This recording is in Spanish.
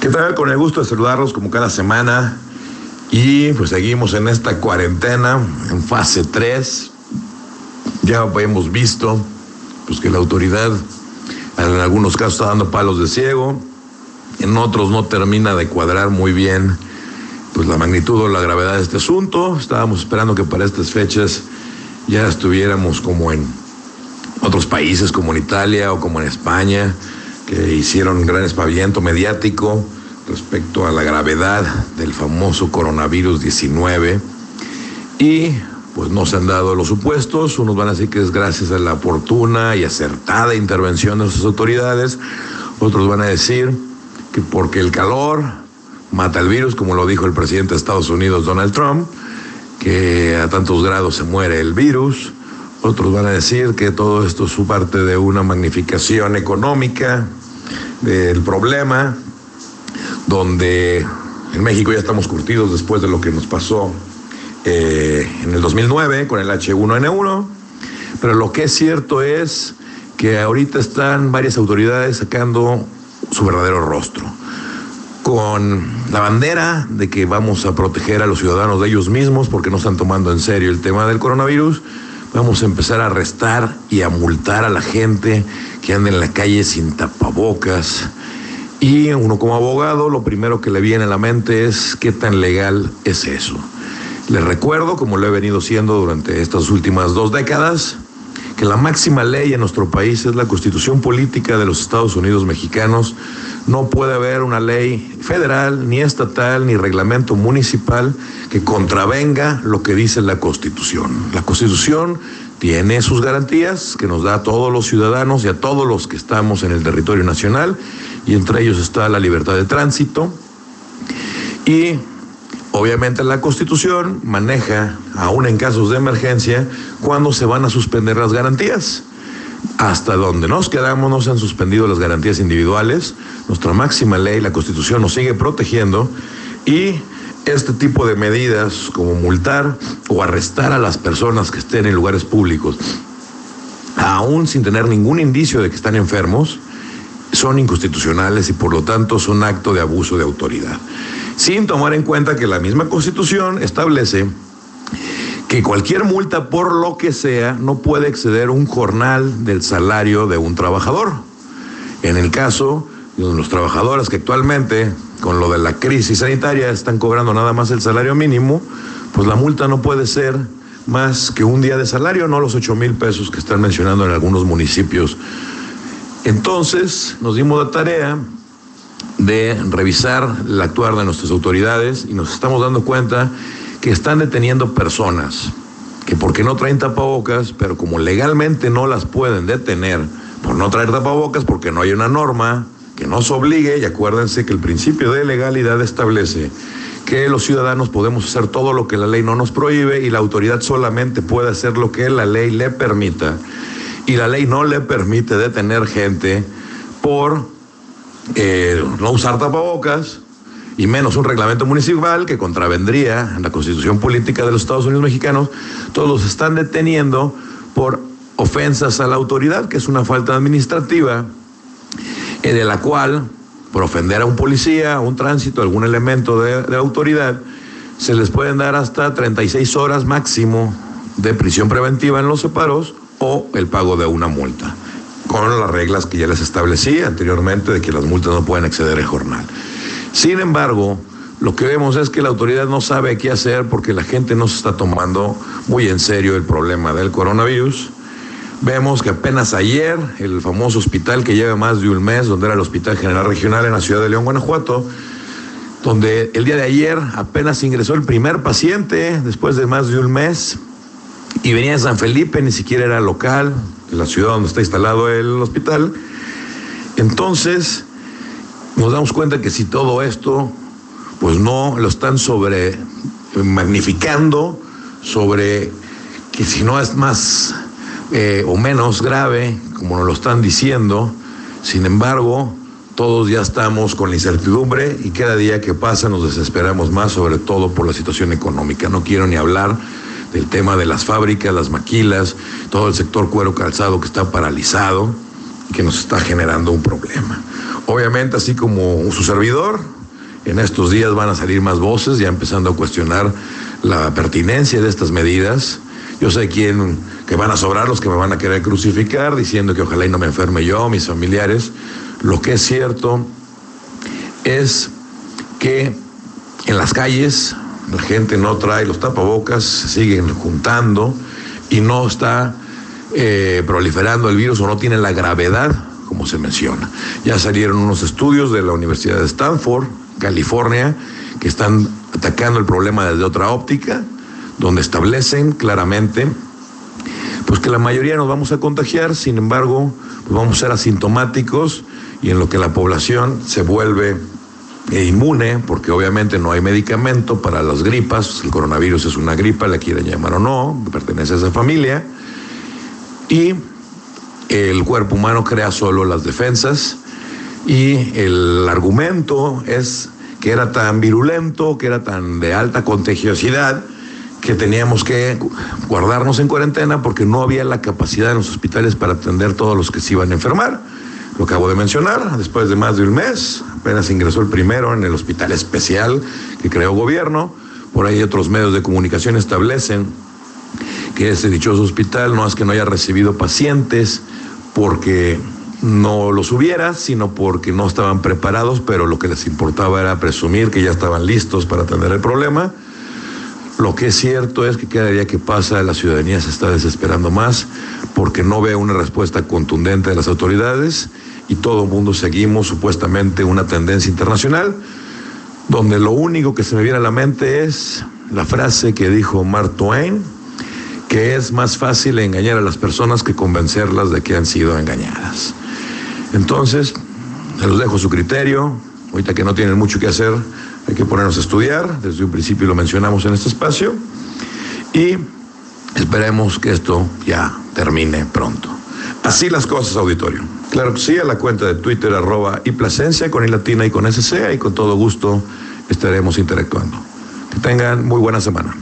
¿Qué tal? Con el gusto de saludarlos como cada semana. Y pues seguimos en esta cuarentena, en fase 3. Ya hemos visto pues, que la autoridad en algunos casos está dando palos de ciego, en otros no termina de cuadrar muy bien pues la magnitud o la gravedad de este asunto. Estábamos esperando que para estas fechas ya estuviéramos como en otros países como en Italia o como en España, que hicieron un gran espaviento mediático respecto a la gravedad del famoso coronavirus 19 y pues no se han dado los supuestos, unos van a decir que es gracias a la oportuna y acertada intervención de sus autoridades, otros van a decir que porque el calor mata el virus, como lo dijo el presidente de Estados Unidos Donald Trump, que a tantos grados se muere el virus, otros van a decir que todo esto es parte de una magnificación económica del problema, donde en México ya estamos curtidos después de lo que nos pasó eh, en el 2009 con el H1N1, pero lo que es cierto es que ahorita están varias autoridades sacando su verdadero rostro, con la bandera de que vamos a proteger a los ciudadanos de ellos mismos porque no están tomando en serio el tema del coronavirus, vamos a empezar a arrestar y a multar a la gente que anda en la calle sin tapabocas, y uno como abogado, lo primero que le viene a la mente es qué tan legal es eso. Les recuerdo, como lo he venido siendo durante estas últimas dos décadas, que la máxima ley en nuestro país es la constitución política de los Estados Unidos mexicanos. No puede haber una ley federal, ni estatal, ni reglamento municipal que contravenga lo que dice la constitución. La constitución tiene sus garantías que nos da a todos los ciudadanos y a todos los que estamos en el territorio nacional y entre ellos está la libertad de tránsito. Y obviamente la Constitución maneja, aún en casos de emergencia, cuándo se van a suspender las garantías. Hasta donde nos quedamos no se han suspendido las garantías individuales. Nuestra máxima ley, la Constitución, nos sigue protegiendo y este tipo de medidas como multar o arrestar a las personas que estén en lugares públicos, aún sin tener ningún indicio de que están enfermos, son inconstitucionales y por lo tanto son acto de abuso de autoridad. Sin tomar en cuenta que la misma constitución establece que cualquier multa por lo que sea no puede exceder un jornal del salario de un trabajador. En el caso de los trabajadores que actualmente, con lo de la crisis sanitaria, están cobrando nada más el salario mínimo, pues la multa no puede ser más que un día de salario, no los 8 mil pesos que están mencionando en algunos municipios entonces nos dimos la tarea de revisar el actuar de nuestras autoridades y nos estamos dando cuenta que están deteniendo personas que porque no traen tapabocas, pero como legalmente no las pueden detener por no traer tapabocas, porque no hay una norma que nos obligue, y acuérdense que el principio de legalidad establece que los ciudadanos podemos hacer todo lo que la ley no nos prohíbe y la autoridad solamente puede hacer lo que la ley le permita y la ley no le permite detener gente por eh, no usar tapabocas y menos un reglamento municipal que contravendría en la constitución política de los Estados Unidos mexicanos, todos los están deteniendo por ofensas a la autoridad, que es una falta administrativa, eh, de la cual, por ofender a un policía, a un tránsito, algún elemento de, de autoridad, se les pueden dar hasta 36 horas máximo de prisión preventiva en los separos o el pago de una multa, con las reglas que ya les establecí anteriormente de que las multas no pueden exceder el jornal. Sin embargo, lo que vemos es que la autoridad no sabe qué hacer porque la gente no se está tomando muy en serio el problema del coronavirus. Vemos que apenas ayer el famoso hospital que lleva más de un mes, donde era el Hospital General Regional en la ciudad de León, Guanajuato, donde el día de ayer apenas ingresó el primer paciente después de más de un mes, y venía de San Felipe, ni siquiera era local, la ciudad donde está instalado el hospital. Entonces, nos damos cuenta que si todo esto, pues no lo están sobre magnificando, sobre que si no es más eh, o menos grave, como nos lo están diciendo, sin embargo, todos ya estamos con la incertidumbre y cada día que pasa nos desesperamos más, sobre todo por la situación económica. No quiero ni hablar del tema de las fábricas, las maquilas, todo el sector cuero calzado que está paralizado que nos está generando un problema. Obviamente, así como su servidor, en estos días van a salir más voces, ya empezando a cuestionar la pertinencia de estas medidas. Yo sé quién que van a sobrar los que me van a querer crucificar, diciendo que ojalá y no me enferme yo, mis familiares. Lo que es cierto es que en las calles la gente no trae los tapabocas, se siguen juntando y no está eh, proliferando el virus o no tiene la gravedad como se menciona. Ya salieron unos estudios de la Universidad de Stanford, California, que están atacando el problema desde otra óptica, donde establecen claramente pues que la mayoría nos vamos a contagiar, sin embargo, pues vamos a ser asintomáticos y en lo que la población se vuelve eh, inmune, porque obviamente no hay medicamento para las gripas, el coronavirus es una gripa, la quieren llamar o no, pertenece a esa familia, y el cuerpo humano crea solo las defensas. Y el argumento es que era tan virulento, que era tan de alta contagiosidad, que teníamos que guardarnos en cuarentena porque no había la capacidad en los hospitales para atender todos los que se iban a enfermar. Lo acabo de mencionar, después de más de un mes, apenas ingresó el primero en el hospital especial que creó gobierno. Por ahí otros medios de comunicación establecen que ese dichoso hospital no es que no haya recibido pacientes porque no los hubiera, sino porque no estaban preparados, pero lo que les importaba era presumir que ya estaban listos para atender el problema. Lo que es cierto es que cada día que pasa la ciudadanía se está desesperando más porque no ve una respuesta contundente de las autoridades y todo el mundo seguimos supuestamente una tendencia internacional donde lo único que se me viene a la mente es la frase que dijo Mark Twain, que es más fácil engañar a las personas que convencerlas de que han sido engañadas. Entonces, se los dejo su criterio. Ahorita que no tienen mucho que hacer, hay que ponernos a estudiar. Desde un principio lo mencionamos en este espacio. Y esperemos que esto ya termine pronto. Así las cosas, auditorio. Claro que sí, a la cuenta de Twitter, arroba y Plasencia, con I latina y con SC, y con todo gusto estaremos interactuando. Que tengan muy buena semana.